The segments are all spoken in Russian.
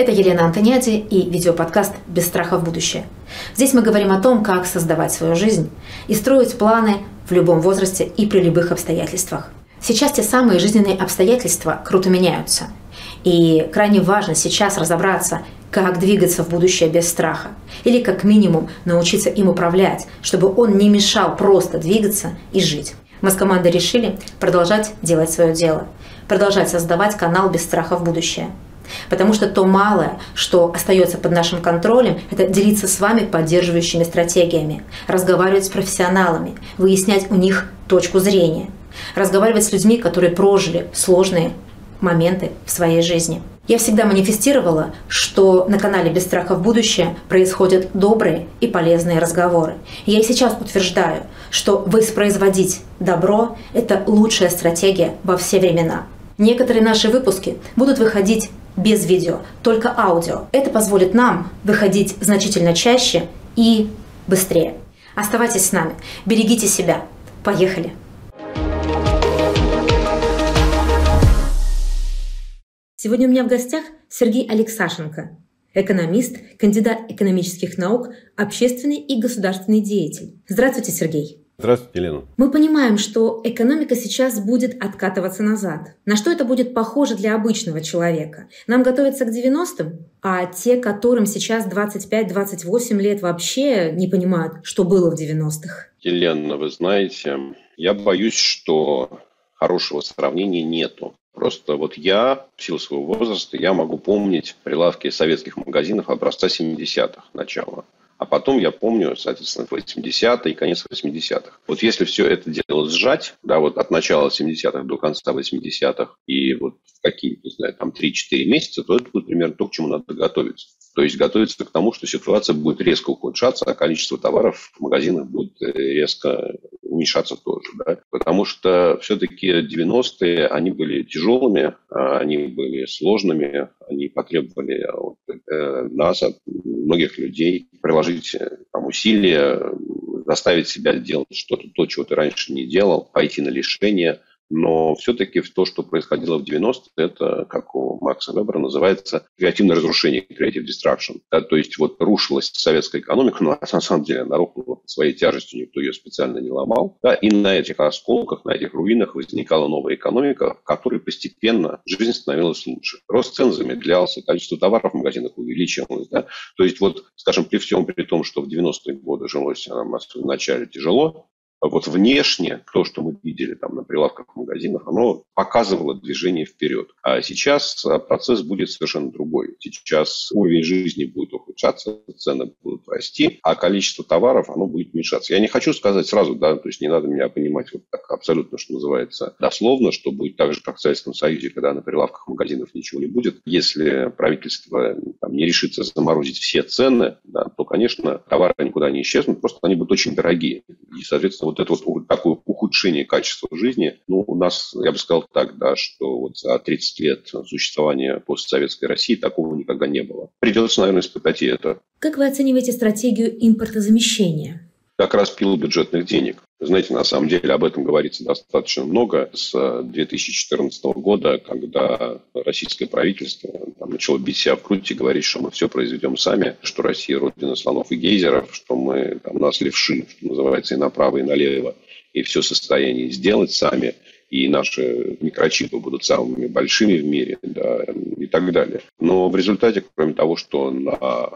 Это Елена Антониади и видеоподкаст «Без страха в будущее». Здесь мы говорим о том, как создавать свою жизнь и строить планы в любом возрасте и при любых обстоятельствах. Сейчас те самые жизненные обстоятельства круто меняются. И крайне важно сейчас разобраться, как двигаться в будущее без страха. Или как минимум научиться им управлять, чтобы он не мешал просто двигаться и жить. Мы с командой решили продолжать делать свое дело, продолжать создавать канал без страха в будущее – Потому что то малое, что остается под нашим контролем, это делиться с вами поддерживающими стратегиями, разговаривать с профессионалами, выяснять у них точку зрения, разговаривать с людьми, которые прожили сложные моменты в своей жизни. Я всегда манифестировала, что на канале «Без страха в будущее» происходят добрые и полезные разговоры. Я и сейчас утверждаю, что воспроизводить добро – это лучшая стратегия во все времена. Некоторые наши выпуски будут выходить без видео, только аудио. Это позволит нам выходить значительно чаще и быстрее. Оставайтесь с нами, берегите себя. Поехали! Сегодня у меня в гостях Сергей Алексашенко, экономист, кандидат экономических наук, общественный и государственный деятель. Здравствуйте, Сергей. Здравствуйте, Елена. Мы понимаем, что экономика сейчас будет откатываться назад. На что это будет похоже для обычного человека? Нам готовятся к 90-м, а те, которым сейчас 25-28 лет, вообще не понимают, что было в 90-х. Елена, вы знаете, я боюсь, что хорошего сравнения нету. Просто вот я, в силу своего возраста, я могу помнить прилавки советских магазинов образца 70-х начала. А потом я помню, соответственно, 80-е и конец 80-х. Вот если все это дело сжать, да, вот от начала 70-х до конца 80-х и вот в какие, не знаю, там 3-4 месяца, то это будет примерно то, к чему надо готовиться. То есть готовиться к тому, что ситуация будет резко ухудшаться, а количество товаров в магазинах будет э, резко уменьшаться тоже. Да? Потому что все-таки 90-е, они были тяжелыми, а они были сложными, они потребовали от э, нас, от многих людей приложить э, там, усилия, заставить себя делать что-то, то, чего ты раньше не делал, пойти на лишение – но все-таки то, что происходило в 90-е, это, как у Макса Вебера называется, креативное разрушение, creative destruction. Да, то есть вот рушилась советская экономика, но на самом деле она рухнула своей тяжестью, никто ее специально не ломал. Да, и на этих осколках, на этих руинах возникала новая экономика, в которой постепенно жизнь становилась лучше. Рост цен замедлялся, количество товаров в магазинах увеличивалось. Да. То есть вот, скажем, при всем при том, что в 90-е годы жилось нам в начале тяжело, вот внешне то, что мы видели там на прилавках в магазинах, оно показывало движение вперед. А сейчас а, процесс будет совершенно другой. Сейчас уровень жизни будет ухудшаться, цены будут расти, а количество товаров, оно будет уменьшаться. Я не хочу сказать сразу, да, то есть не надо меня понимать вот так абсолютно, что называется, дословно, что будет так же, как в Советском Союзе, когда на прилавках магазинов ничего не будет. Если правительство там, не решится заморозить все цены, да, то, конечно, товары никуда не исчезнут, просто они будут очень дорогие. И, соответственно, вот это вот такое ухудшение качества жизни, ну, у нас, я бы сказал так, да, что вот за 30 лет существования постсоветской России такого никогда не было. Придется, наверное, испытать и это. Как вы оцениваете стратегию импортозамещения? Как раз пил бюджетных денег. Знаете, на самом деле об этом говорится достаточно много с 2014 года, когда российское правительство там, начало бить себя в грудь и говорить, что мы все произведем сами, что Россия родина слонов и гейзеров, что мы там, нас левши, что называется, и направо, и налево, и все состояние сделать сами, и наши микрочипы будут самыми большими в мире, да, и так далее. Но в результате, кроме того, что на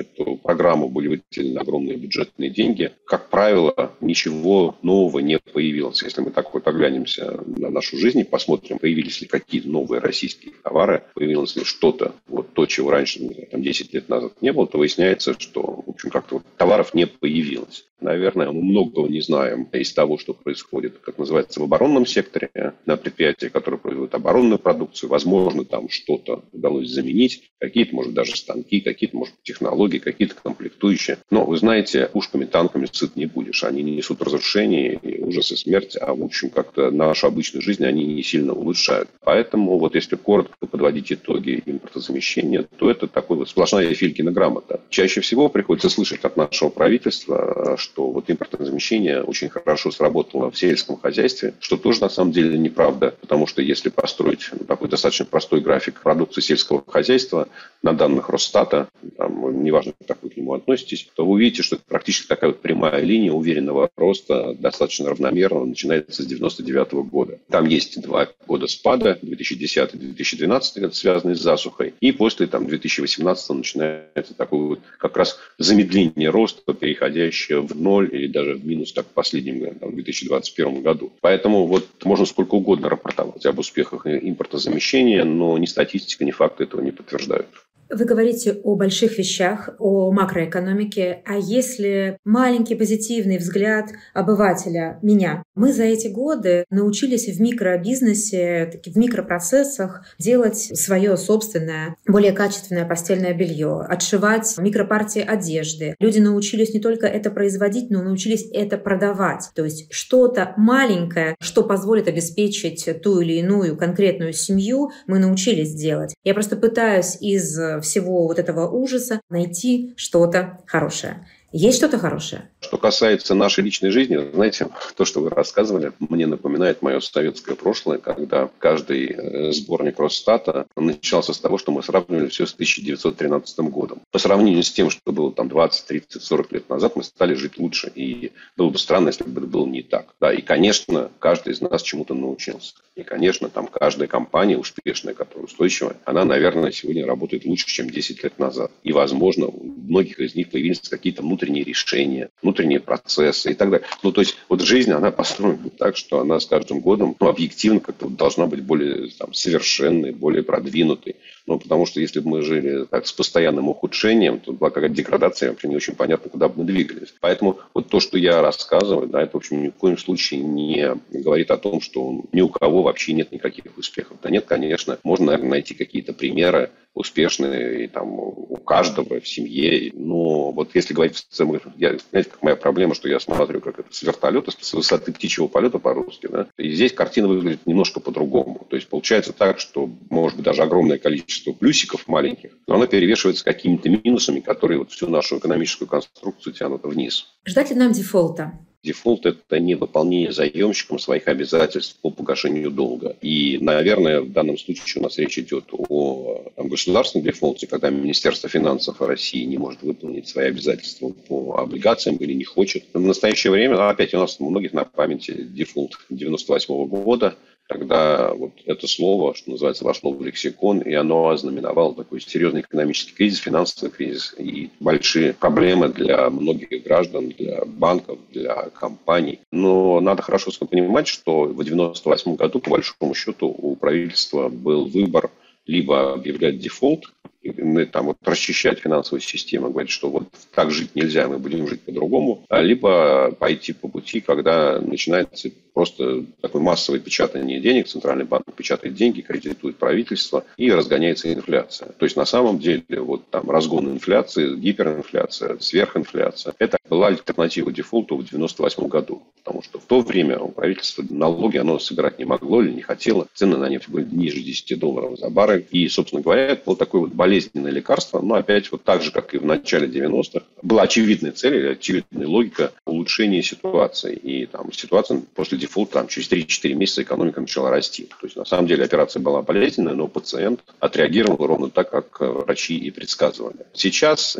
эту программу были выделены огромные бюджетные деньги. Как правило, ничего нового не появилось. Если мы так вот оглянемся на нашу жизнь и посмотрим, появились ли какие-то новые российские товары, появилось ли что-то, вот то, чего раньше, там, 10 лет назад не было, то выясняется, что, в общем, как-то вот товаров не появилось. Наверное, мы многого не знаем из того, что происходит, как называется, в оборонном секторе, на предприятиях, которые производят оборонную продукцию. Возможно, там что-то удалось заменить, какие-то, может, даже станки, какие-то, может, технологии, какие-то комплектующие. Но, вы знаете, пушками, танками сыт не будешь. Они не несут разрушения, и ужас и смерть, а, в общем, как-то нашу обычную жизнь они не сильно улучшают. Поэтому, вот если коротко подводить итоги импортозамещения, то это такой вот сплошная Филькина грамота. Чаще всего приходится слышать от нашего правительства, что вот импортозамещение очень хорошо сработало в сельском хозяйстве, что тоже на самом деле неправда, потому что если построить такой достаточно простой график продукции сельского хозяйства на данных Росстата, там, неважно, как вы к нему относитесь, то вы увидите, что это практически такая вот прямая линия уверенного роста, достаточно равномерного, начинается с 99 года. Там есть два года спада, 2010-2012 год, связанные с засухой, и после там, 2018 начинается такой вот как раз замедление роста, переходящее в ноль или даже в минус так в последнем там, 2021 году. Поэтому вот можно сколько угодно рапортовать об успехах импортозамещения, но ни статистика, ни факты этого не подтверждают. Вы говорите о больших вещах, о макроэкономике, а если маленький позитивный взгляд обывателя, меня, мы за эти годы научились в микробизнесе, в микропроцессах делать свое собственное, более качественное постельное белье, отшивать микропартии одежды. Люди научились не только это производить, но научились это продавать. То есть что-то маленькое, что позволит обеспечить ту или иную конкретную семью, мы научились делать. Я просто пытаюсь из всего вот этого ужаса найти что-то хорошее. Есть что-то хорошее? Что касается нашей личной жизни, знаете, то, что вы рассказывали, мне напоминает мое советское прошлое, когда каждый э, сборник Росстата начался с того, что мы сравнивали все с 1913 годом. По сравнению с тем, что было там 20, 30, 40 лет назад, мы стали жить лучше. И было бы странно, если бы это было не так. Да, и, конечно, каждый из нас чему-то научился. И, конечно, там каждая компания успешная, которая устойчивая, она, наверное, сегодня работает лучше, чем 10 лет назад. И, возможно, у многих из них появились какие-то внутренние решения, внутренние процессы и так далее. Ну, то есть, вот жизнь, она построена так, что она с каждым годом ну, объективно как-то должна быть более там, совершенной, более продвинутой. Ну, потому что если бы мы жили так, с постоянным ухудшением, то была какая-то деградация, вообще не очень понятно, куда бы мы двигались. Поэтому вот то, что я рассказываю, да, это, в общем, ни в коем случае не говорит о том, что ни у кого вообще нет никаких успехов. Да нет, конечно, можно, наверное, найти какие-то примеры успешные и там у каждого в семье. Но вот если говорить в целом, я, знаете, как моя проблема, что я смотрю, как это с вертолета, с высоты птичьего полета по-русски, да, и здесь картина выглядит немножко по-другому. То есть получается так, что может быть даже огромное количество плюсиков маленьких, но оно перевешивается какими-то минусами, которые вот всю нашу экономическую конструкцию тянут вниз. Ждать ли нам дефолта? Дефолт – это не выполнение заемщиком своих обязательств по погашению долга. И, наверное, в данном случае у нас речь идет о там, государственном дефолте, когда Министерство финансов России не может выполнить свои обязательства по облигациям или не хочет. В настоящее время, опять у нас у многих на памяти дефолт 98 года – Тогда вот это слово, что называется, вошло в лексикон, и оно ознаменовало такой серьезный экономический кризис, финансовый кризис и большие проблемы для многих граждан, для банков, для компаний. Но надо хорошо понимать, что в 1998 году, по большому счету, у правительства был выбор либо объявлять дефолт, там, вот, расчищать финансовую систему, говорить, что вот так жить нельзя, мы будем жить по-другому, а либо пойти по пути, когда начинается просто такое массовое печатание денег, центральный банк печатает деньги, кредитует правительство и разгоняется инфляция. То есть на самом деле вот там разгон инфляции, гиперинфляция, сверхинфляция, это была альтернатива дефолту в 1998 году. Потому что в то время у правительства налоги оно собирать не могло или не хотело. Цены на нефть были ниже 10 долларов за баррель. И, собственно говоря, это было такое вот болезненное лекарство. Но опять вот так же, как и в начале 90-х, была очевидная цель, очевидная логика улучшения ситуации. И там ситуация после дефолта там, через 3-4 месяца экономика начала расти. То есть, на самом деле, операция была болезненная, но пациент отреагировал ровно так, как врачи и предсказывали. Сейчас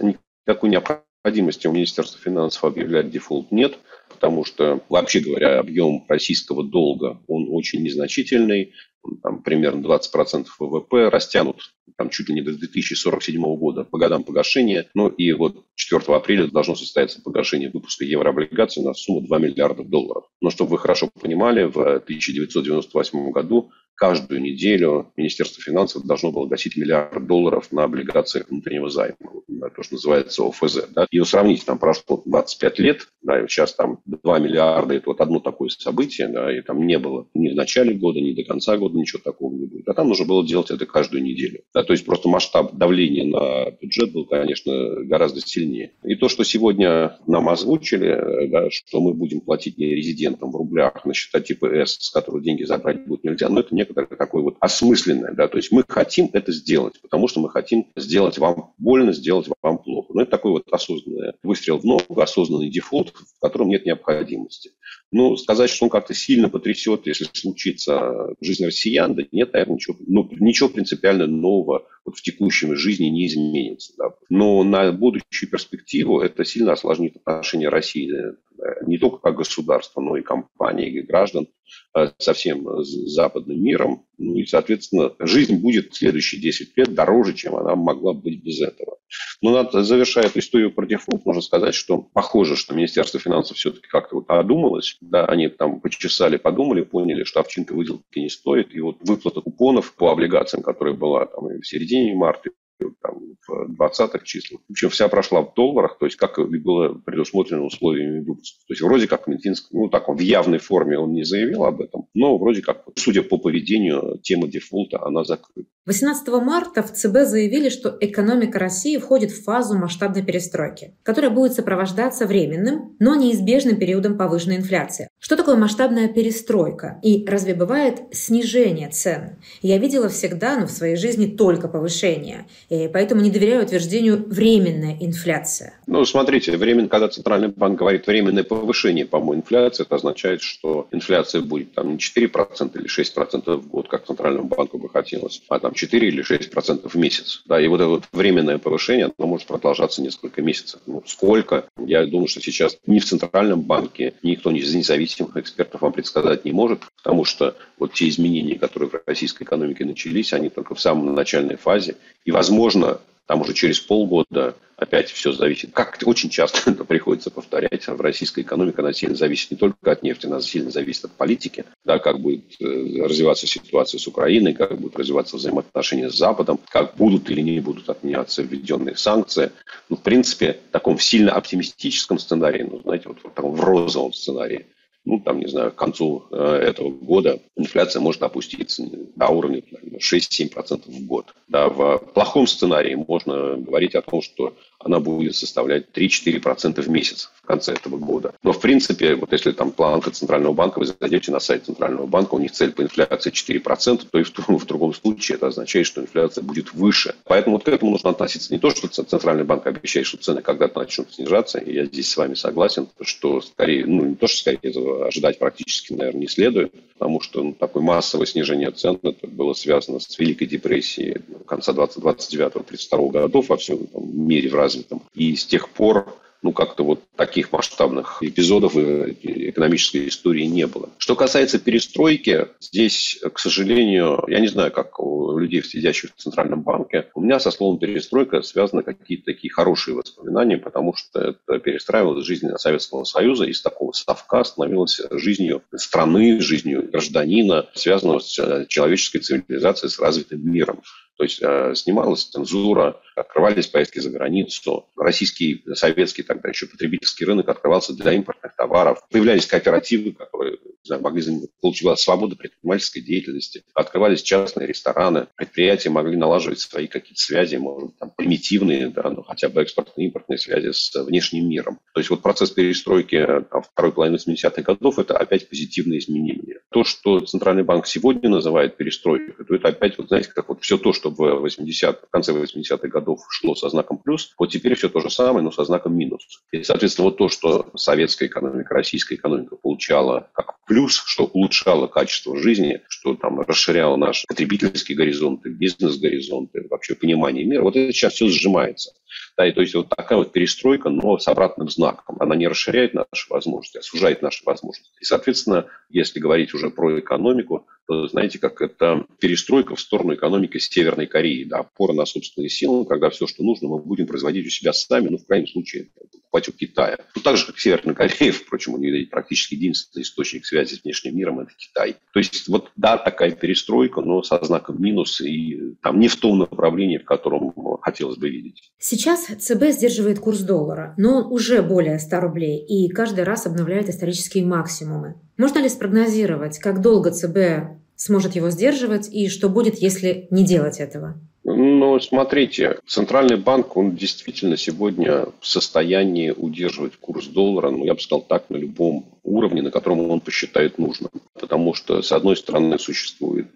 никакой необходимости у Министерства финансов объявлять дефолт нет потому что, вообще говоря, объем российского долга, он очень незначительный, там, примерно 20% ВВП, растянут там, чуть ли не до 2047 года по годам погашения. Ну и вот 4 апреля должно состояться погашение выпуска еврооблигаций на сумму 2 миллиарда долларов. Но чтобы вы хорошо понимали, в 1998 году каждую неделю Министерство финансов должно было гасить миллиард долларов на облигациях внутреннего займа, то, что называется ОФЗ. Да? И сравните, там прошло 25 лет, да, и сейчас там 2 миллиарда, это вот одно такое событие, да, и там не было ни в начале года, ни до конца года ничего такого не будет. А там нужно было делать это каждую неделю. Да? То есть просто масштаб давления на бюджет был, конечно, гораздо сильнее. И то, что сегодня нам озвучили, да, что мы будем платить не резидентам в рублях на счета типа С, с которых деньги забрать будет нельзя, но это не некоторое такое вот осмысленное, да, то есть мы хотим это сделать, потому что мы хотим сделать вам больно, сделать вам плохо. Но это такой вот осознанный выстрел в ногу, осознанный дефолт, в котором нет необходимости. Ну, сказать, что он как-то сильно потрясет, если случится жизнь россиян, да нет, наверное, ничего, ну, ничего принципиально нового вот в текущем жизни не изменится. Да. Но на будущую перспективу это сильно осложнит отношения России не только как государства, но и компаний, и граждан э, со всем западным миром. Ну и, соответственно, жизнь будет в следующие 10 лет дороже, чем она могла быть без этого. Но надо, завершая эту историю про дефолт, можно сказать, что похоже, что Министерство финансов все-таки как-то вот одумалось. Да, они там почесали, подумали, поняли, что овчинка выделки не стоит. И вот выплата купонов по облигациям, которая была там в середине марта, там, в 20-х числах. В общем, вся прошла в долларах, то есть как было предусмотрено условиями выпуска. То есть вроде как Минфинск, ну так в явной форме он не заявил об этом, но вроде как, судя по поведению, тема дефолта, она закрыта. 18 марта в ЦБ заявили, что экономика России входит в фазу масштабной перестройки, которая будет сопровождаться временным, но неизбежным периодом повышенной инфляции. Что такое масштабная перестройка? И разве бывает снижение цен? Я видела всегда, но в своей жизни только повышение. И поэтому не доверяю утверждению «временная инфляция». Ну, смотрите, временно, когда Центральный банк говорит временное повышение, по-моему, инфляции, это означает, что инфляция будет там не 4% или 6% в год, как Центральному банку бы хотелось, а там 4 или 6% в месяц. Да, и вот это вот временное повышение, оно может продолжаться несколько месяцев. Ну, сколько? Я думаю, что сейчас ни в Центральном банке, никто из независимых экспертов вам предсказать не может, потому что вот те изменения, которые в российской экономике начались, они только в самой начальной фазе. И, возможно, там уже через полгода опять все зависит. Как очень часто это приходится повторять, в российской экономике она сильно зависит не только от нефти, она сильно зависит от политики, да, как будет э, развиваться ситуация с Украиной, как будут развиваться взаимоотношения с Западом, как будут или не будут отменяться введенные санкции. Ну, в принципе, в таком сильно оптимистическом сценарии, ну, знаете, вот в таком в розовом сценарии, ну, там, не знаю, к концу э, этого года инфляция может опуститься до уровня 6-7% в год. Да, в плохом сценарии можно говорить о том, что она будет составлять 3-4% в месяц в конце этого года. Но, в принципе, вот если там планка Центрального банка, вы зайдете на сайт Центрального банка, у них цель по инфляции 4%, то и в, в другом случае это означает, что инфляция будет выше. Поэтому вот к этому нужно относиться не то, что Центральный банк обещает, что цены когда-то начнут снижаться, и я здесь с вами согласен, что скорее, ну не то, что скорее этого ожидать практически, наверное, не следует, потому что ну, такое массовое снижение цен это было связано с Великой депрессией конца 2029-32 годов во всем там, мире в развитом. И с тех пор ну, как-то вот таких масштабных эпизодов в экономической истории не было. Что касается перестройки, здесь, к сожалению, я не знаю, как у людей, сидящих в Центральном банке, у меня со словом перестройка связаны какие-то такие хорошие воспоминания, потому что это перестраивалось жизнь Советского Союза, из такого совка становилась жизнью страны, жизнью гражданина, связанного с человеческой цивилизацией, с развитым миром. То есть э, снималась цензура, открывались поездки за границу, российский, советский тогда еще потребительский рынок открывался для импортных товаров, появлялись кооперативы, которые знаю, могли получилась свобода предпринимательской деятельности, открывались частные рестораны, предприятия могли налаживать свои какие-то связи, может там, примитивные, да, но хотя бы экспортные импортные связи с внешним миром. То есть вот процесс перестройки там, второй половины 70-х годов – это опять позитивные изменения. То, что Центральный банк сегодня называет перестройкой, то это опять, вот знаете, как вот все то, что в, 80 в конце 80-х годов шло со знаком плюс, вот теперь все то же самое, но со знаком минус. И, соответственно, вот то, что советская экономика, российская экономика получала как плюс, что улучшало качество жизни, что там расширяло наши потребительские горизонты, бизнес-горизонты, вообще понимание мира, вот это сейчас все сжимается. Да, и то есть вот такая вот перестройка, но с обратным знаком. Она не расширяет наши возможности, а сужает наши возможности. И, соответственно, если говорить уже про экономику, знаете, как это перестройка в сторону экономики Северной Кореи. Да, опора на собственные силы, когда все, что нужно, мы будем производить у себя сами, ну, в крайнем случае, покупать у Китая. Ну, так же, как Северная Корея, впрочем, у нее практически единственный источник связи с внешним миром – это Китай. То есть, вот, да, такая перестройка, но со знаком минус и там не в том направлении, в котором хотелось бы видеть. Сейчас ЦБ сдерживает курс доллара, но он уже более 100 рублей и каждый раз обновляет исторические максимумы. Можно ли спрогнозировать, как долго ЦБ сможет его сдерживать и что будет, если не делать этого? Ну, смотрите, Центральный банк, он действительно сегодня в состоянии удерживать курс доллара, ну, я бы сказал так, на любом уровне, на котором он посчитает нужным. Потому что, с одной стороны, существует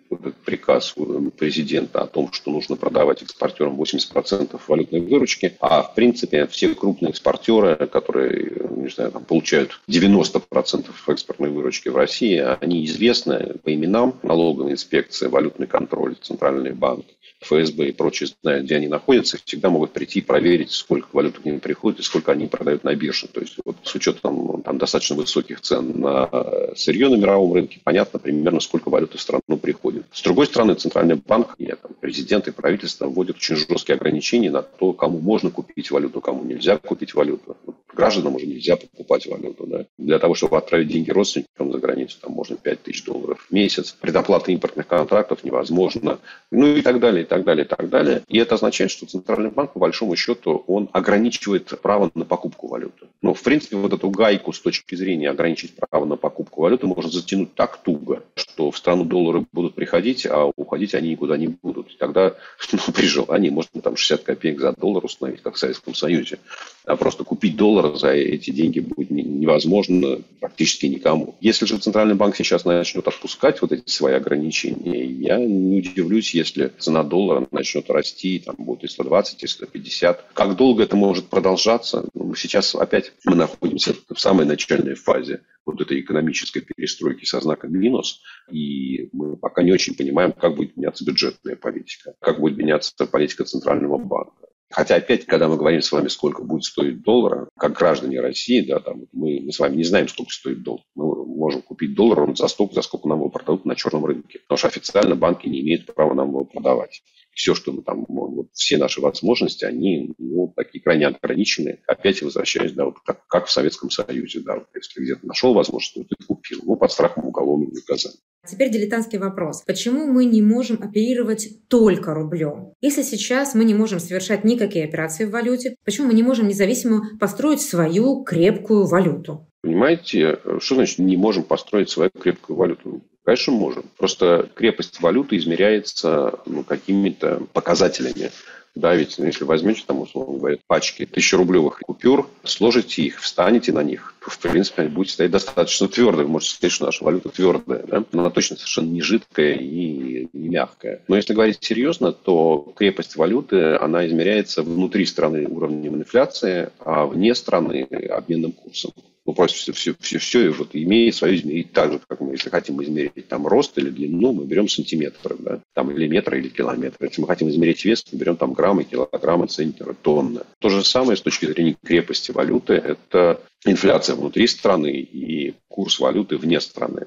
приказ президента о том, что нужно продавать экспортерам 80% валютной выручки, а в принципе все крупные экспортеры, которые не знаю, там, получают 90% экспортной выручки в России, они известны по именам, налоговая инспекция, валютный контроль, центральный банк, ФСБ и прочие знают, где они находятся, всегда могут прийти и проверить, сколько валют к ним приходит и сколько они продают на бирже. То есть вот с учетом там, достаточно высоких цен на сырье на мировом рынке, понятно примерно, сколько валюты в страну приходит. С другой стороны, Центральный банк, и, там, президент и правительство вводят очень жесткие ограничения на то, кому можно купить валюту, кому нельзя купить валюту. Гражданам уже нельзя покупать валюту. Да? Для того, чтобы отправить деньги родственникам за границу, там можно 5 тысяч долларов в месяц. Предоплата импортных контрактов невозможно. Ну и так далее, и так далее, и так далее. И это означает, что Центральный банк, по большому счету, он ограничивает право на покупку валюты. Но, в принципе, вот эту гайку с точки зрения ограничить право на покупку валюты можно затянуть так туго, что в страну доллары будут приходить, а уходить они никуда не будут. И тогда ну, при желании можно там 60 копеек за доллар установить, как в Советском Союзе. А просто купить доллар за эти деньги будет невозможно практически никому. Если же Центральный банк сейчас начнет отпускать вот эти свои ограничения, я не удивлюсь, если цена доллара начнет расти, там будет и 120, и 150. Как долго это может продолжаться? Ну, сейчас опять мы находимся в самой начальной фазе вот этой экономической перестройки со знаком минус, и мы пока не очень понимаем, как будет меняться бюджетная политика, как будет меняться политика Центрального банка. Хотя опять, когда мы говорим с вами, сколько будет стоить доллар, как граждане России, да, там, мы, мы с вами не знаем, сколько стоит доллар. Мы можем купить доллар за столько, за сколько нам его продадут на черном рынке. Потому что официально банки не имеют права нам его продавать все, что мы там, вот, все наши возможности, они ну, такие крайне ограничены. Опять возвращаясь, да, вот как, как в Советском Союзе, да, вот, если где-то нашел возможность, то ты купил, ну, под страхом уголовного наказания. Теперь дилетантский вопрос. Почему мы не можем оперировать только рублем? Если сейчас мы не можем совершать никакие операции в валюте, почему мы не можем независимо построить свою крепкую валюту? Понимаете, что значит не можем построить свою крепкую валюту? Конечно, можем. Просто крепость валюты измеряется ну, какими-то показателями. Да, ведь ну, если возьмете, там, условно говоря, пачки тысячерублевых купюр, сложите их, встанете на них, то, в принципе, они будут стоять достаточно твердо. Вы можете сказать, что наша валюта твердая, да? но она точно совершенно не жидкая и не мягкая. Но если говорить серьезно, то крепость валюты, она измеряется внутри страны уровнем инфляции, а вне страны обменным курсом ну, просто все, все, все, все вот имеет свое измерение. Так же, как мы, если хотим измерить там рост или длину, мы берем сантиметры, да, там или метры, или километры. Если мы хотим измерить вес, мы берем там граммы, килограммы, центнеры, тонны. То же самое с точки зрения крепости валюты – это инфляция внутри страны и курс валюты вне страны.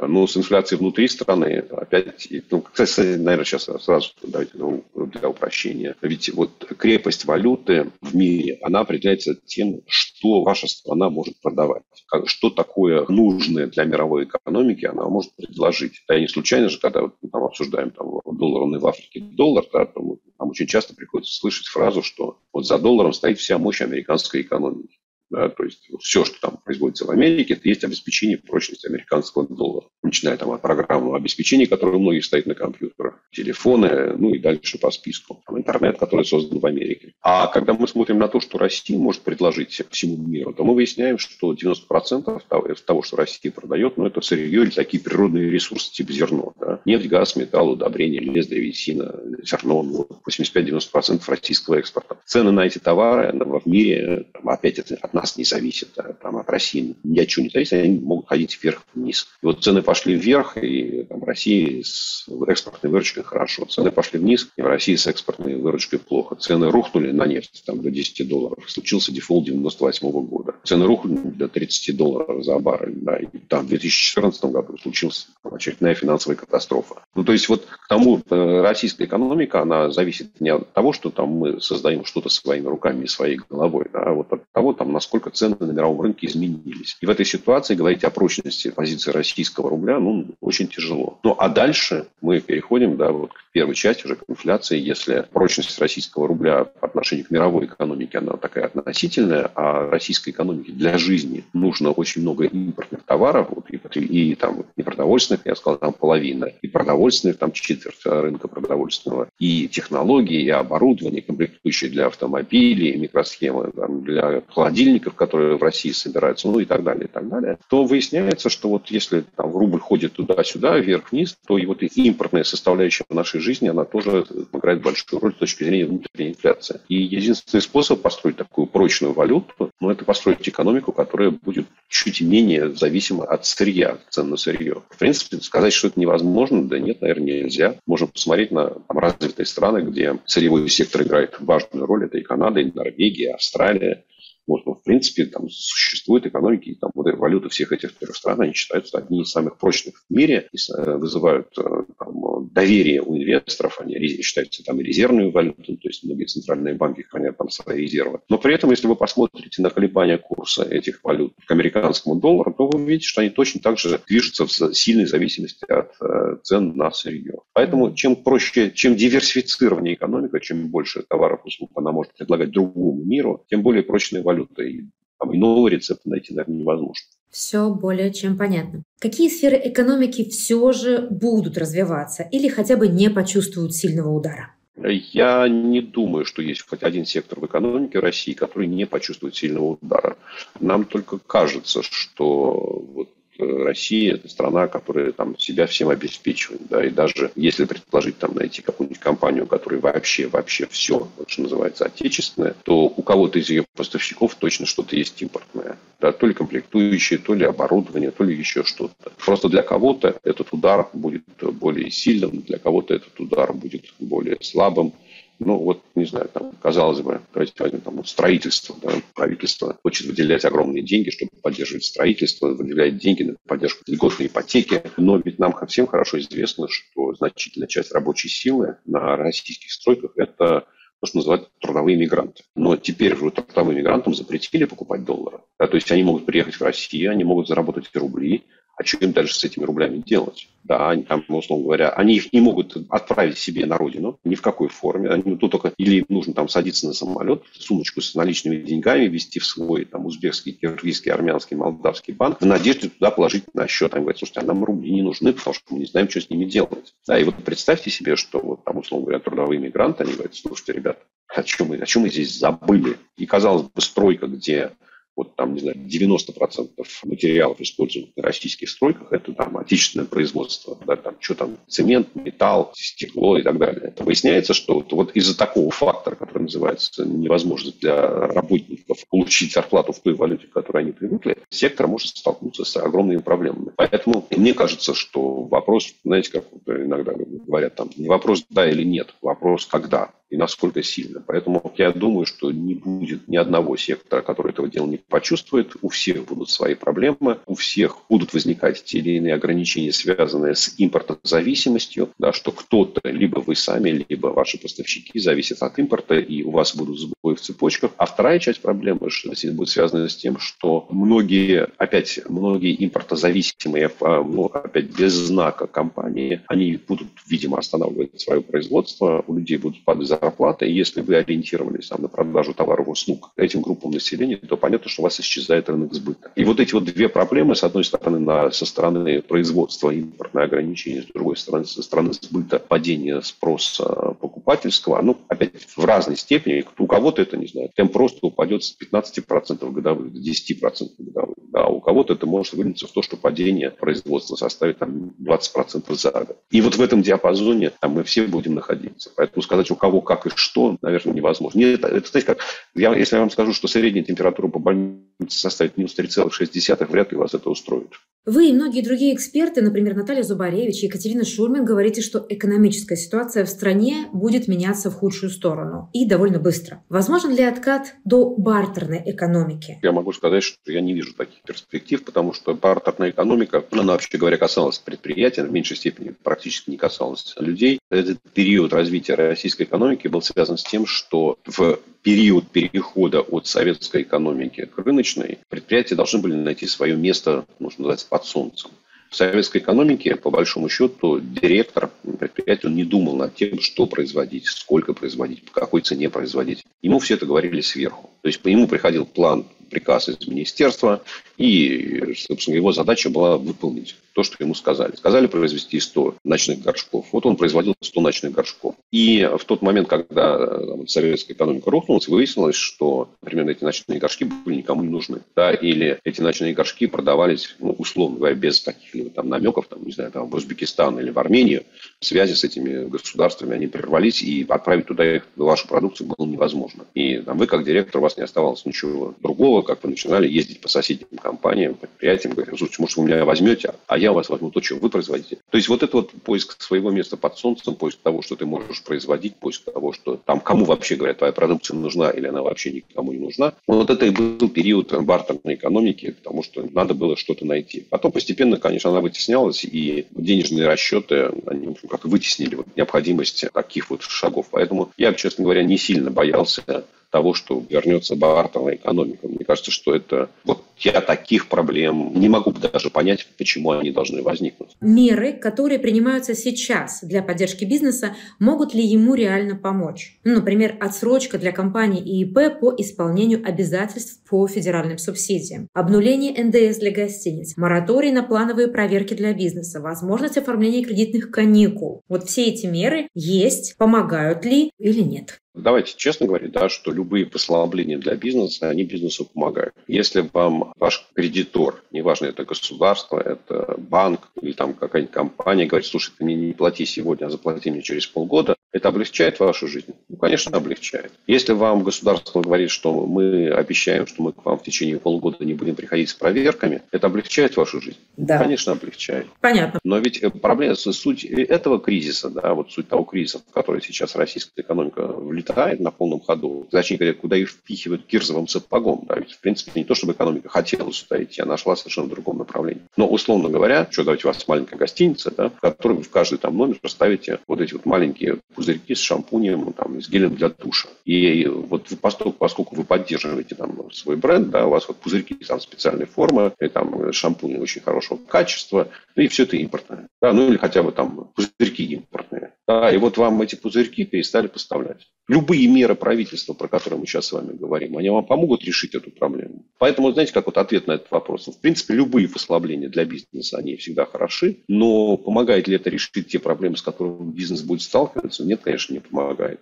Но с инфляцией внутри страны, опять, ну, кстати, наверное, сейчас сразу давайте ну, для упрощения. Ведь вот крепость валюты в мире, она определяется тем, что ваша страна может продавать. Что такое нужное для мировой экономики она может предложить. Да, и не случайно же, когда мы там обсуждаем там, доллар в Африке доллар, да, то мы, нам очень часто приходится слышать фразу, что вот за долларом стоит вся мощь американской экономики. Да, то есть все, что там производится в Америке, это есть обеспечение прочности американского доллара. Начиная там от программного обеспечения, которое у многих стоит на компьютерах, телефоны, ну и дальше по списку. Там, интернет, который создан в Америке. А когда мы смотрим на то, что Россия может предложить всему миру, то мы выясняем, что 90% того, что Россия продает, ну, это сырье или такие природные ресурсы типа зерно. Да? Нефть, газ, металл, удобрения, лес, древесина, зерно, ну, 85-90% российского экспорта. Цены на эти товары в мире, опять это нас не зависит, а там, от России ни от чего не зависит, они могут ходить вверх-вниз. И вот цены пошли вверх, и там, в России с экспортной выручкой хорошо. Цены пошли вниз, и в России с экспортной выручкой плохо. Цены рухнули на нефть там, до 10 долларов. Случился дефолт 98 года. Цены рухнули до 30 долларов за баррель. Да, и там в 2014 году случилась очередная финансовая катастрофа. Ну, то есть вот к тому, э, российская экономика, она зависит не от того, что там мы создаем что-то своими руками и своей головой, а вот от того, там, насколько насколько цены на мировом рынке изменились. И в этой ситуации говорить о прочности позиции российского рубля ну, очень тяжело. Ну а дальше мы переходим да, вот к первой части уже инфляции, если прочность российского рубля по отношению к мировой экономике, она такая относительная, а российской экономике для жизни нужно очень много импортных товаров, вот, и, и там и продовольственных, я сказал, там половина, и продовольственных, там четверть рынка продовольственного, и технологии, и оборудование, комплектующие для автомобилей, микросхемы там, для холодильников, которые в России собираются, ну и так далее, и так далее, то выясняется, что вот если там рубль ходит туда-сюда, вверх-вниз, то и вот импортная составляющая нашей жизни, она тоже играет большую роль с точки зрения внутренней инфляции. И единственный способ построить такую прочную валюту, ну, это построить экономику, которая будет чуть менее зависима от сырья, цен на сырье. В принципе, сказать, что это невозможно, да нет, наверное, нельзя. Можно посмотреть на там, развитые страны, где сырьевой сектор играет важную роль. Это и Канада, и Норвегия, и Австралия. Вот, ну, в принципе, там существуют экономики, там, вот, валюты всех этих трех стран, они считаются одни из самых прочных в мире, и э, вызывают э, там, доверие у инвесторов, они считаются там и резервную валюту, то есть многие центральные банки хранят там свои резервы. Но при этом, если вы посмотрите на колебания курса этих валют к американскому доллару, то вы увидите, что они точно так же движутся в сильной зависимости от э, цен на сырье. Поэтому чем проще, чем диверсифицированнее экономика, чем больше товаров и услуг она может предлагать другому миру, тем более валюты валюта. И иного рецепта найти, наверное, невозможно. Все более чем понятно. Какие сферы экономики все же будут развиваться или хотя бы не почувствуют сильного удара? Я не думаю, что есть хоть один сектор в экономике России, который не почувствует сильного удара. Нам только кажется, что вот Россия – это страна, которая там себя всем обеспечивает. Да, и даже если предположить там найти какую-нибудь компанию, которая вообще, вообще все, что называется, отечественное, то у кого-то из ее поставщиков точно что-то есть импортное. Да, то ли комплектующие, то ли оборудование, то ли еще что-то. Просто для кого-то этот удар будет более сильным, для кого-то этот удар будет более слабым. Ну, вот, не знаю, там, казалось бы, давайте возьмем там, вот строительство. Да, правительство хочет выделять огромные деньги, чтобы поддерживать строительство, выделяет деньги на поддержку льготной ипотеки. Но ведь нам всем хорошо известно, что значительная часть рабочей силы на российских стройках – это то, что называют трудовые мигранты. Но теперь уже трудовым мигрантам запретили покупать доллары. Да, то есть они могут приехать в Россию, они могут заработать рубли, а что им дальше с этими рублями делать? Да, они там, условно говоря, они их не могут отправить себе на родину, ни в какой форме. Они тут только или нужно там садиться на самолет, сумочку с наличными деньгами вести в свой там узбекский, киргизский, армянский, молдавский банк в надежде туда положить на счет. Они говорят, слушайте, а нам рубли не нужны, потому что мы не знаем, что с ними делать. Да, и вот представьте себе, что вот там, условно говоря, трудовые мигранты, они говорят, слушайте, ребята, о чем мы, о чем мы здесь забыли? И, казалось бы, стройка, где вот там, не знаю, 90% материалов, используемых на российских стройках, это там отечественное производство, да, там, что там, цемент, металл, стекло и так далее. Это выясняется, что вот, вот из-за такого фактора, который называется невозможность для работников получить зарплату в той валюте, к которой они привыкли, сектор может столкнуться с огромными проблемами. Поэтому мне кажется, что вопрос, знаете, как иногда говорят, там, не вопрос да или нет, вопрос когда и насколько сильно. Поэтому я думаю, что не будет ни одного сектора, который этого дела не почувствует. У всех будут свои проблемы, у всех будут возникать те или иные ограничения, связанные с импортозависимостью, да, что кто-то, либо вы сами, либо ваши поставщики зависят от импорта, и у вас будут сбои в цепочках. А вторая часть проблемы что будет связана с тем, что многие, опять, многие импортозависимые, а, ну, опять без знака компании, они будут, видимо, останавливать свое производство, у людей будут падать зарплата, и если вы ориентировались там, на продажу товаров и услуг этим группам населения, то понятно, что у вас исчезает рынок сбыта. И вот эти вот две проблемы, с одной стороны, на, со стороны производства импортное ограничение, с другой стороны, со стороны сбыта падение спроса покупательского, ну, опять в разной степени. У кого-то это, не знаю, темп просто упадет с 15% годовых до 10% годовых. Да, у кого-то это может вылиться в то, что падение производства составит там, 20% за год. И вот в этом диапазоне там, мы все будем находиться. Поэтому сказать, у кого как и что, наверное, невозможно. Нет, это, знаете, как, я, если я вам скажу, что средняя температура по больнице составит минус 3,6, вряд ли вас это устроит. Вы и многие другие эксперты, например, Наталья Зубаревич и Екатерина Шульман, говорите, что экономическая ситуация в стране будет меняться в худшую сторону и довольно быстро. Возможен ли откат до бартерной экономики? Я могу сказать, что я не вижу таких перспектив, потому что бартерная экономика, она вообще говоря касалась предприятий, в меньшей степени практически не касалась людей. Этот период развития российской экономики был связан с тем, что в период перехода от советской экономики к рыночной предприятия должны были найти свое место, можно сказать, под солнцем. В советской экономике, по большому счету, директор предприятия он не думал над тем, что производить, сколько производить, по какой цене производить. Ему все это говорили сверху. То есть по нему приходил план приказ из министерства, и, собственно, его задача была выполнить то, что ему сказали. Сказали произвести 100 ночных горшков. Вот он производил 100 ночных горшков. И в тот момент, когда там, советская экономика рухнулась, выяснилось, что, например, эти ночные горшки были никому не нужны. Да? Или эти ночные горшки продавались, ну, условно говоря, без каких-либо там намеков, там, не знаю, там, в Узбекистан или в Армению. Связи с этими государствами, они прервались, и отправить туда их, вашу продукцию было невозможно. И там, вы, как директор, вас не оставалось ничего другого, как вы начинали ездить по соседним компаниям, предприятиям, говоря, слушайте, может, вы меня возьмете, а я у вас возьму то, что вы производите. То есть вот это вот поиск своего места под солнцем, поиск того, что ты можешь производить, поиск того, что там кому вообще, говорят, твоя продукция нужна или она вообще никому не нужна. Вот это и был период бартерной экономики, потому что надо было что-то найти. Потом постепенно, конечно, она вытеснялась, и денежные расчеты, они как-то вытеснили вот необходимость таких вот шагов. Поэтому я, честно говоря, не сильно боялся того, что вернется бартерная экономика. Мне кажется, что это вот я таких проблем не могу даже понять, почему они должны возникнуть. Меры, которые принимаются сейчас для поддержки бизнеса, могут ли ему реально помочь? Ну, например, отсрочка для компаний и ИП по исполнению обязательств по федеральным субсидиям, обнуление НДС для гостиниц, мораторий на плановые проверки для бизнеса, возможность оформления кредитных каникул. Вот все эти меры есть, помогают ли или нет? Давайте честно говорить, да, что любые послабления для бизнеса, они бизнесу помогают. Если вам ваш кредитор, неважно, это государство, это банк или там какая-нибудь компания, говорит, слушай, ты мне не плати сегодня, а заплати мне через полгода, это облегчает вашу жизнь? Ну, конечно, облегчает. Если вам государство говорит, что мы обещаем, что мы к вам в течение полугода не будем приходить с проверками, это облегчает вашу жизнь? Да. Конечно, облегчает. Понятно. Но ведь э, проблема, суть этого кризиса, да, вот суть того кризиса, в который сейчас российская экономика влетает на полном ходу, точнее говоря, куда их впихивают кирзовым сапогом. Да, ведь, в принципе, не то, чтобы экономика хотела сюда идти, она шла совершенно в другом направлении. Но, условно говоря, что давайте у вас маленькая гостиница, да, в которой вы в каждый там номер поставите вот эти вот маленькие пузырьки с шампунем, там, с гелем для душа. И вот поскольку, поскольку вы поддерживаете там свой бренд, да, у вас вот пузырьки там специальной формы, и там шампунь очень хорошего качества, ну и все это импортное. Да, ну или хотя бы там пузырьки импортные. Да, и вот вам эти пузырьки перестали поставлять. Любые меры правительства, про которые мы сейчас с вами говорим, они вам помогут решить эту проблему. Поэтому, знаете, как вот ответ на этот вопрос. В принципе, любые послабления для бизнеса, они всегда хороши, но помогает ли это решить те проблемы, с которыми бизнес будет сталкиваться? Нет, конечно, не помогает.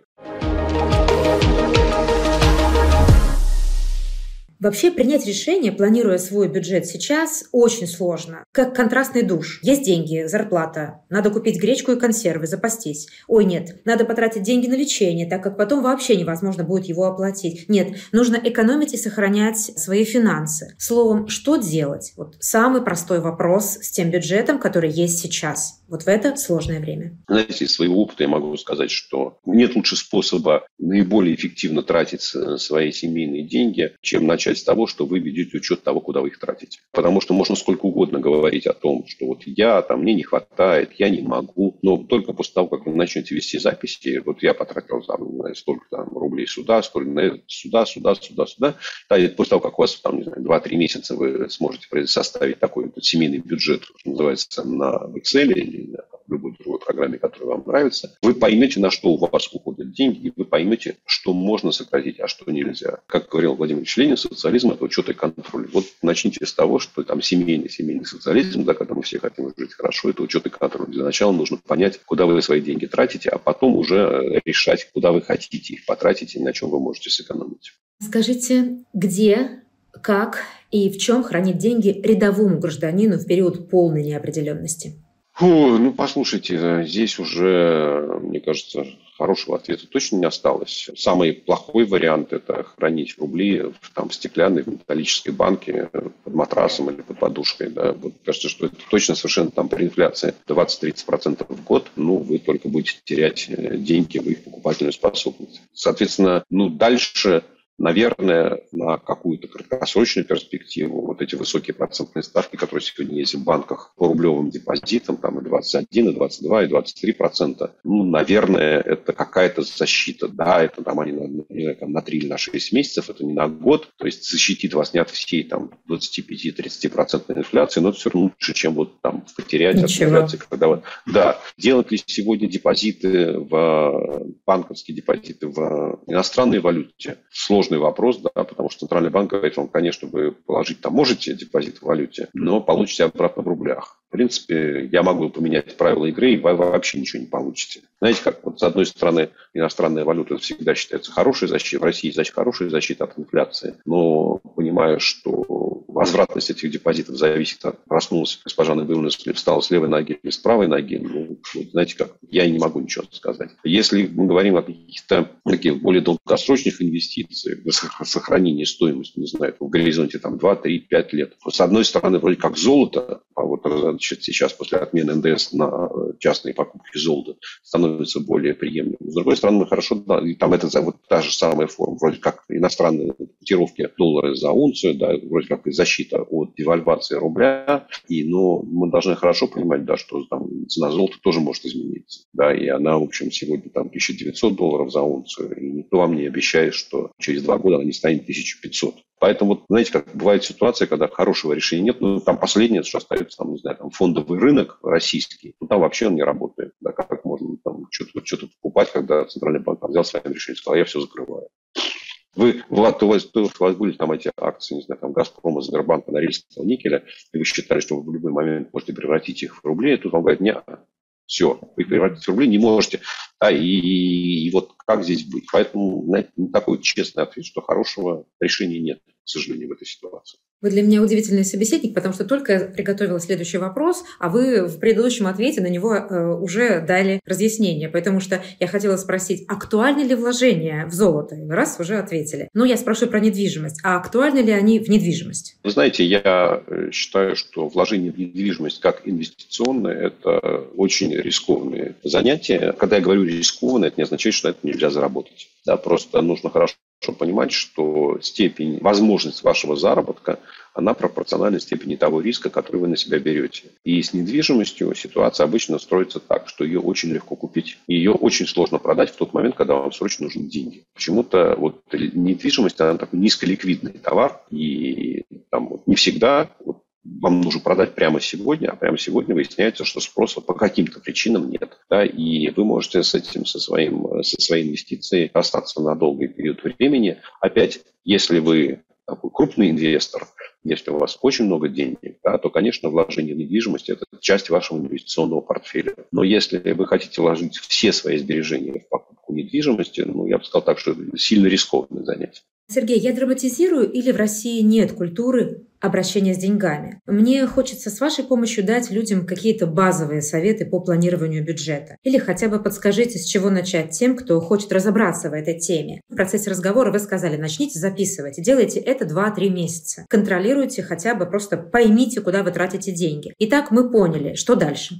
Вообще принять решение, планируя свой бюджет сейчас, очень сложно. Как контрастный душ. Есть деньги, зарплата. Надо купить гречку и консервы, запастись. Ой, нет, надо потратить деньги на лечение, так как потом вообще невозможно будет его оплатить. Нет, нужно экономить и сохранять свои финансы. Словом, что делать? Вот самый простой вопрос с тем бюджетом, который есть сейчас. Вот в это сложное время. Знаете, из своего опыта я могу сказать, что нет лучше способа наиболее эффективно тратить свои семейные деньги, чем начать с того, что вы ведете учет того, куда вы их тратите. Потому что можно сколько угодно говорить о том, что вот я, там, мне не хватает, я не могу, но только после того, как вы начнете вести записи, вот я потратил там, столько там, рублей сюда, столько на это, сюда, сюда, сюда, сюда. Да, и после того, как у вас там, не знаю, 2-3 месяца вы сможете составить такой вот семейный бюджет, что называется, на Excel на любой другой программе, которая вам нравится, вы поймете, на что у вас уходят деньги, и вы поймете, что можно сократить, а что нельзя. Как говорил Владимир Ильич Ленин, социализм – это учет и контроль. Вот начните с того, что там семейный, семейный социализм, да, когда мы все хотим жить хорошо, это учет и контроль. Для начала нужно понять, куда вы свои деньги тратите, а потом уже решать, куда вы хотите их потратить и на чем вы можете сэкономить. Скажите, где, как и в чем хранить деньги рядовому гражданину в период полной неопределенности? Фу, ну, послушайте, здесь уже, мне кажется, хорошего ответа точно не осталось. Самый плохой вариант – это хранить рубли в, там, стеклянной, в металлической банке под матрасом или под подушкой. Да. Вот, кажется, что это точно совершенно там при инфляции 20-30% в год, ну, вы только будете терять э, деньги в их покупательную способность. Соответственно, ну, дальше Наверное, на какую-то краткосрочную перспективу вот эти высокие процентные ставки, которые сегодня есть в банках по рублевым депозитам, там и 21, и 22, и 23 процента, ну, наверное, это какая-то защита. Да, это там они на, не знаю, там, на 3 или на 6 месяцев, это не на год, то есть защитит вас не от всей там 25-30 процентной инфляции, но это все равно лучше, чем вот там потерять Ничего. от инфляции. Когда вот, да, делать ли сегодня депозиты в банковские депозиты в иностранной валюте? Сложно сложный вопрос, да, потому что Центральный банк говорит вам, конечно, вы положить там можете депозит в валюте, но получите обратно в рублях. В принципе, я могу поменять правила игры, и вы вообще ничего не получите. Знаете, как вот с одной стороны иностранная валюта всегда считается хорошей защитой, в России значит хорошая защита от инфляции, но понимаю, что возвратность этих депозитов зависит от проснулась госпожа Набиулина, встала с левой ноги или с правой ноги, ну, знаете как, я не могу ничего сказать. Если мы говорим о каких-то таких более долгосрочных инвестициях, сохранении стоимости, не знаю, в горизонте там 2, 3, 5 лет, с одной стороны, вроде как золото, вот значит, сейчас после отмены НДС на частные покупки золота становится более приемлемым. С другой стороны, мы хорошо, да, и там это вот та же самая форма, вроде как иностранные котировки доллара за унцию, да, вроде как и защита от девальвации рубля, и, но мы должны хорошо понимать, да, что там цена золота тоже может измениться, да, и она, в общем, сегодня там 1900 долларов за унцию, и никто вам не обещает, что через два года она не станет 1500. Поэтому, знаете, как бывает ситуация, когда хорошего решения нет, ну, там последнее, что остается, там, не знаю, там, фондовый рынок российский, ну, там вообще он не работает. Да, как можно там что-то, что-то покупать, когда Центральный банк взял своим решением, сказал, я все закрываю. Вы, Влад, у вас, у вас были там эти акции, не знаю, там Газпрома, Сбербанка, Норильского никеля, и вы считали, что вы в любой момент можете превратить их в рубли, и тут вам говорят, нет, все, вы превратить в рубли не можете. Да, и, и, вот как здесь быть? Поэтому, знаете, такой честный ответ, что хорошего решения нет, к сожалению, в этой ситуации. Вы для меня удивительный собеседник, потому что только я приготовила следующий вопрос, а вы в предыдущем ответе на него э, уже дали разъяснение, потому что я хотела спросить, актуальны ли вложения в золото? раз уже ответили. Но я спрошу про недвижимость. А актуальны ли они в недвижимость? Вы знаете, я э, считаю, что вложение в недвижимость как инвестиционное – это очень рискованное занятие. Когда я говорю рискованное, это не означает, что это нельзя заработать. Да, просто нужно хорошо понимать, что степень, возможность вашего заработка, она пропорциональна степени того риска, который вы на себя берете. И с недвижимостью ситуация обычно строится так, что ее очень легко купить. И ее очень сложно продать в тот момент, когда вам срочно нужны деньги. Почему-то вот недвижимость, она такой низколиквидный товар, и там вот не всегда вот вам нужно продать прямо сегодня, а прямо сегодня выясняется, что спроса по каким-то причинам нет. Да, и вы можете с этим, со, своим, со своей инвестицией остаться на долгий период времени. Опять, если вы такой крупный инвестор, если у вас очень много денег, да, то, конечно, вложение в недвижимость – это часть вашего инвестиционного портфеля. Но если вы хотите вложить все свои сбережения в покупку недвижимости, ну, я бы сказал так, что это сильно рискованное занятие. Сергей, я драматизирую или в России нет культуры обращения с деньгами? Мне хочется с вашей помощью дать людям какие-то базовые советы по планированию бюджета. Или хотя бы подскажите, с чего начать тем, кто хочет разобраться в этой теме. В процессе разговора вы сказали, начните записывать. Делайте это 2-3 месяца. Контролируйте хотя бы, просто поймите, куда вы тратите деньги. Итак, мы поняли, что дальше?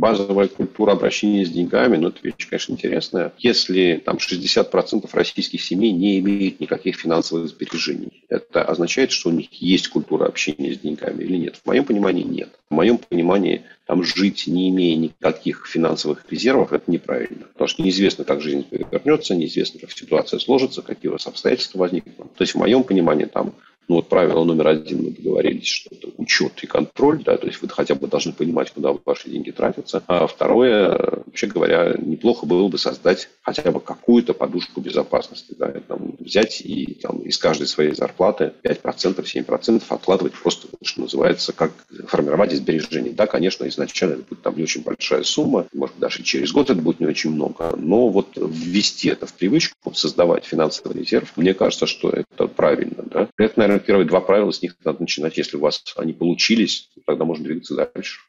Базовая культура обращения с деньгами, ну, это вещь, конечно, интересная. Если там 60% российских семей не имеют никаких финансовых сбережений, это означает, что у них есть культура общения с деньгами или нет? В моем понимании нет. В моем понимании там жить, не имея никаких финансовых резервов, это неправильно. Потому что неизвестно, как жизнь повернется, неизвестно, как ситуация сложится, какие у вас обстоятельства возникнут. То есть, в моем понимании, там ну вот правило номер один, мы договорились, что это учет и контроль, да, то есть вы хотя бы должны понимать, куда ваши деньги тратятся. А второе, вообще говоря, неплохо было бы создать хотя бы какую-то подушку безопасности, да, там, взять и там, из каждой своей зарплаты 5%, 7% откладывать просто, что называется, как формировать сбережения. Да, конечно, изначально это будет там не очень большая сумма, может даже через год это будет не очень много, но вот ввести это в привычку, создавать финансовый резерв, мне кажется, что это правильно. Да? Это, наверное, первые два правила, с них надо начинать. Если у вас они получились, тогда можно двигаться дальше.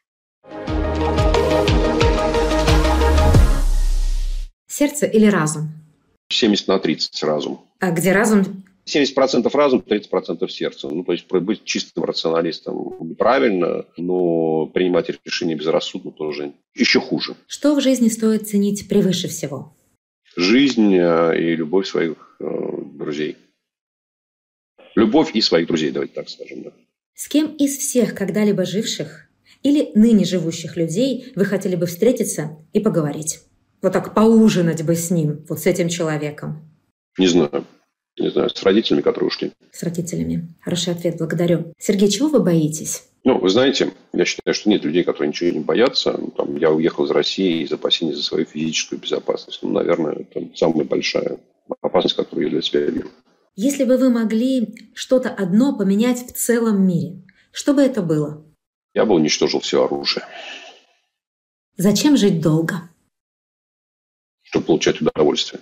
Сердце или разум? 70 на 30 разум. А где разум? 70% разум, 30% сердце. Ну, то есть быть чистым рационалистом неправильно, но принимать решения безрассудно тоже еще хуже. Что в жизни стоит ценить превыше всего? Жизнь э, и любовь своих э, друзей. Любовь и своих друзей, давайте так скажем. Да. С кем из всех когда-либо живших или ныне живущих людей вы хотели бы встретиться и поговорить? Вот так поужинать бы с ним, вот с этим человеком. Не знаю. Не знаю, с родителями, которые ушли. С родителями. Хороший ответ, благодарю. Сергей, чего вы боитесь? Ну, вы знаете, я считаю, что нет людей, которые ничего не боятся. Там, я уехал из России из опасений за свою физическую безопасность. Ну, наверное, это самая большая опасность, которую я для себя вижу. Если бы вы могли что-то одно поменять в целом мире, что бы это было? Я бы уничтожил все оружие. Зачем жить долго? Чтобы получать удовольствие.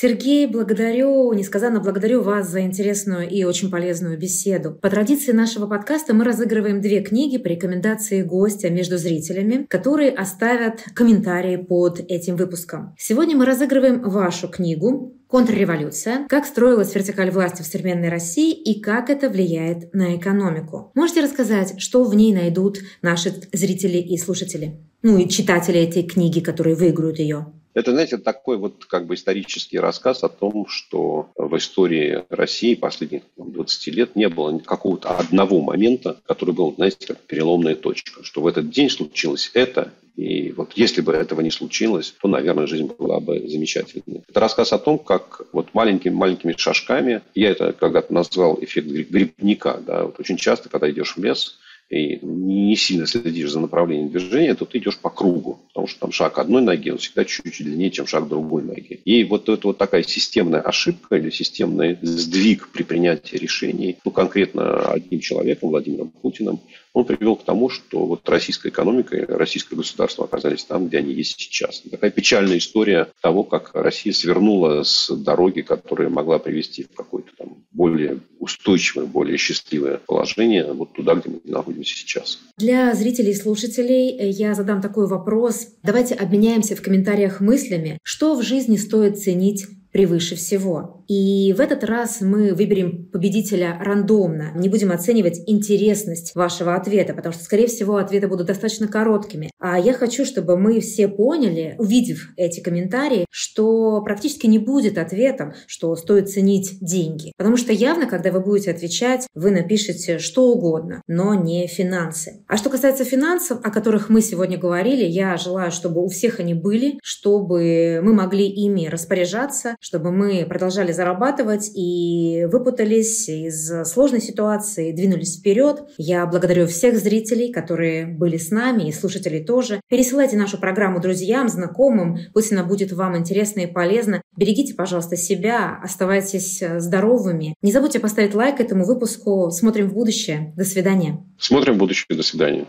Сергей, благодарю, несказанно благодарю вас за интересную и очень полезную беседу. По традиции нашего подкаста мы разыгрываем две книги по рекомендации гостя между зрителями, которые оставят комментарии под этим выпуском. Сегодня мы разыгрываем вашу книгу Контрреволюция. Как строилась вертикаль власти в современной России и как это влияет на экономику. Можете рассказать, что в ней найдут наши зрители и слушатели? Ну и читатели этой книги, которые выиграют ее. Это, знаете, такой вот как бы исторический рассказ о том, что в истории России последних 20 лет не было какого-то одного момента, который был, знаете, как переломная точка, что в этот день случилось это, и вот если бы этого не случилось, то, наверное, жизнь была бы замечательной. Это рассказ о том, как вот маленькими-маленькими шажками, я это когда-то назвал эффект грибника, да, вот очень часто, когда идешь в лес, и не сильно следишь за направлением движения, то ты идешь по кругу, потому что там шаг одной ноги, он всегда чуть-чуть длиннее, чем шаг другой ноги. И вот это вот такая системная ошибка или системный сдвиг при принятии решений, ну, конкретно одним человеком, Владимиром Путиным, он привел к тому, что вот российская экономика и российское государство оказались там, где они есть сейчас. Такая печальная история того, как Россия свернула с дороги, которая могла привести в какое-то там более устойчивое, более счастливое положение, вот туда, где мы находимся сейчас. Для зрителей и слушателей я задам такой вопрос. Давайте обменяемся в комментариях мыслями, что в жизни стоит ценить превыше всего. И в этот раз мы выберем победителя рандомно. Не будем оценивать интересность вашего ответа, потому что, скорее всего, ответы будут достаточно короткими. А я хочу, чтобы мы все поняли, увидев эти комментарии, что практически не будет ответом, что стоит ценить деньги. Потому что явно, когда вы будете отвечать, вы напишете что угодно, но не финансы. А что касается финансов, о которых мы сегодня говорили, я желаю, чтобы у всех они были, чтобы мы могли ими распоряжаться, чтобы мы продолжали зарабатывать и выпутались из сложной ситуации, двинулись вперед. Я благодарю всех зрителей, которые были с нами, и слушателей тоже. Пересылайте нашу программу друзьям, знакомым, пусть она будет вам интересна и полезна. Берегите, пожалуйста, себя, оставайтесь здоровыми. Не забудьте поставить лайк этому выпуску. Смотрим в будущее. До свидания. Смотрим в будущее. До свидания.